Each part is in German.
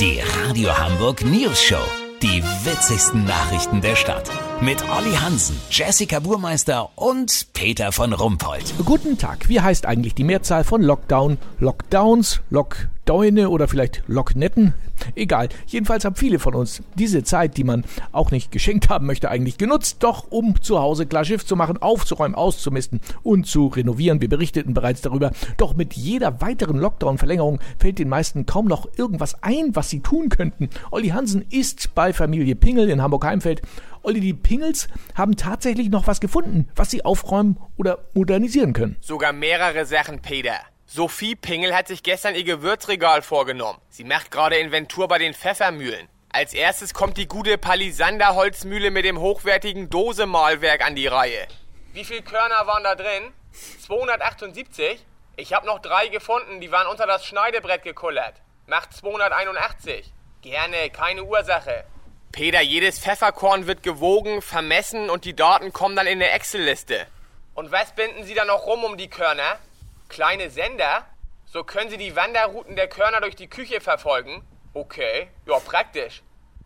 Die Radio Hamburg News Show. Die witzigsten Nachrichten der Stadt. Mit Olli Hansen, Jessica Burmeister und Peter von Rumpold. Guten Tag. Wie heißt eigentlich die Mehrzahl von Lockdown, Lockdowns, Lockdäune oder vielleicht Locknetten? Egal. Jedenfalls haben viele von uns diese Zeit, die man auch nicht geschenkt haben möchte, eigentlich genutzt, doch um zu Hause klar Schiff zu machen, aufzuräumen, auszumisten und zu renovieren. Wir berichteten bereits darüber. Doch mit jeder weiteren Lockdown-Verlängerung fällt den meisten kaum noch irgendwas ein, was sie tun könnten. Olli Hansen ist bei Familie Pingel in Hamburg-Heimfeld Olli, die Pingels haben tatsächlich noch was gefunden, was sie aufräumen oder modernisieren können. Sogar mehrere Sachen, Peter. Sophie Pingel hat sich gestern ihr Gewürzregal vorgenommen. Sie macht gerade Inventur bei den Pfeffermühlen. Als erstes kommt die gute Palisander-Holzmühle mit dem hochwertigen Dosemalwerk an die Reihe. Wie viel Körner waren da drin? 278? Ich habe noch drei gefunden, die waren unter das Schneidebrett gekullert. Macht 281. Gerne, keine Ursache. Peter, jedes Pfefferkorn wird gewogen, vermessen und die Daten kommen dann in eine Excel-Liste. Und was binden Sie da noch rum um die Körner? Kleine Sender? So können Sie die Wanderrouten der Körner durch die Küche verfolgen? Okay, ja, praktisch.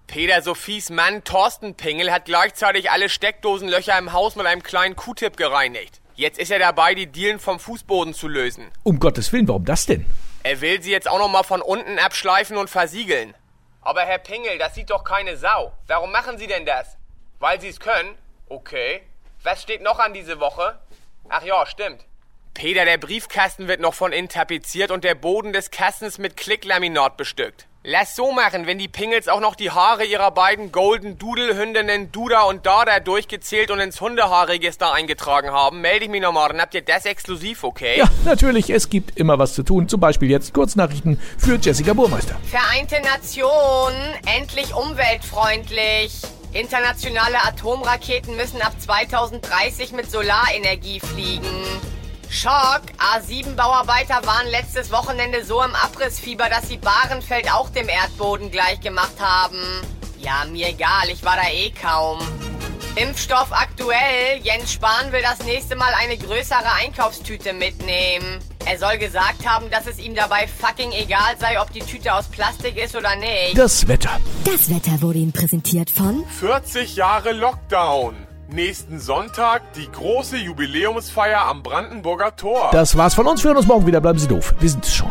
Peter Sophies Mann Thorsten Pingel hat gleichzeitig alle Steckdosenlöcher im Haus mit einem kleinen Q-Tip gereinigt. Jetzt ist er dabei, die Dielen vom Fußboden zu lösen. Um Gottes Willen, warum das denn? Er will sie jetzt auch noch mal von unten abschleifen und versiegeln. Aber Herr Pingel, das sieht doch keine Sau. Warum machen Sie denn das? Weil Sie es können? Okay. Was steht noch an diese Woche? Ach ja, stimmt. Peter, der Briefkasten wird noch von innen tapeziert und der Boden des Kastens mit Klicklaminat bestückt. Lass so machen, wenn die Pingels auch noch die Haare ihrer beiden Golden Doodle Hündinnen Duda und Dada durchgezählt und ins Hundehaarregister eingetragen haben, melde ich mich nochmal, dann habt ihr das exklusiv, okay? Ja, natürlich, es gibt immer was zu tun. Zum Beispiel jetzt Kurznachrichten für Jessica Burmeister. Vereinte Nationen, endlich umweltfreundlich. Internationale Atomraketen müssen ab 2030 mit Solarenergie fliegen. Schock! A7-Bauarbeiter waren letztes Wochenende so im Abrissfieber, dass sie Bahrenfeld auch dem Erdboden gleichgemacht haben. Ja, mir egal, ich war da eh kaum. Impfstoff aktuell. Jens Spahn will das nächste Mal eine größere Einkaufstüte mitnehmen. Er soll gesagt haben, dass es ihm dabei fucking egal sei, ob die Tüte aus Plastik ist oder nicht. Das Wetter. Das Wetter wurde Ihnen präsentiert von 40 Jahre Lockdown. Nächsten Sonntag die große Jubiläumsfeier am Brandenburger Tor. Das war's von uns. Wir hören uns morgen wieder. Bleiben Sie doof. Wir sind es schon.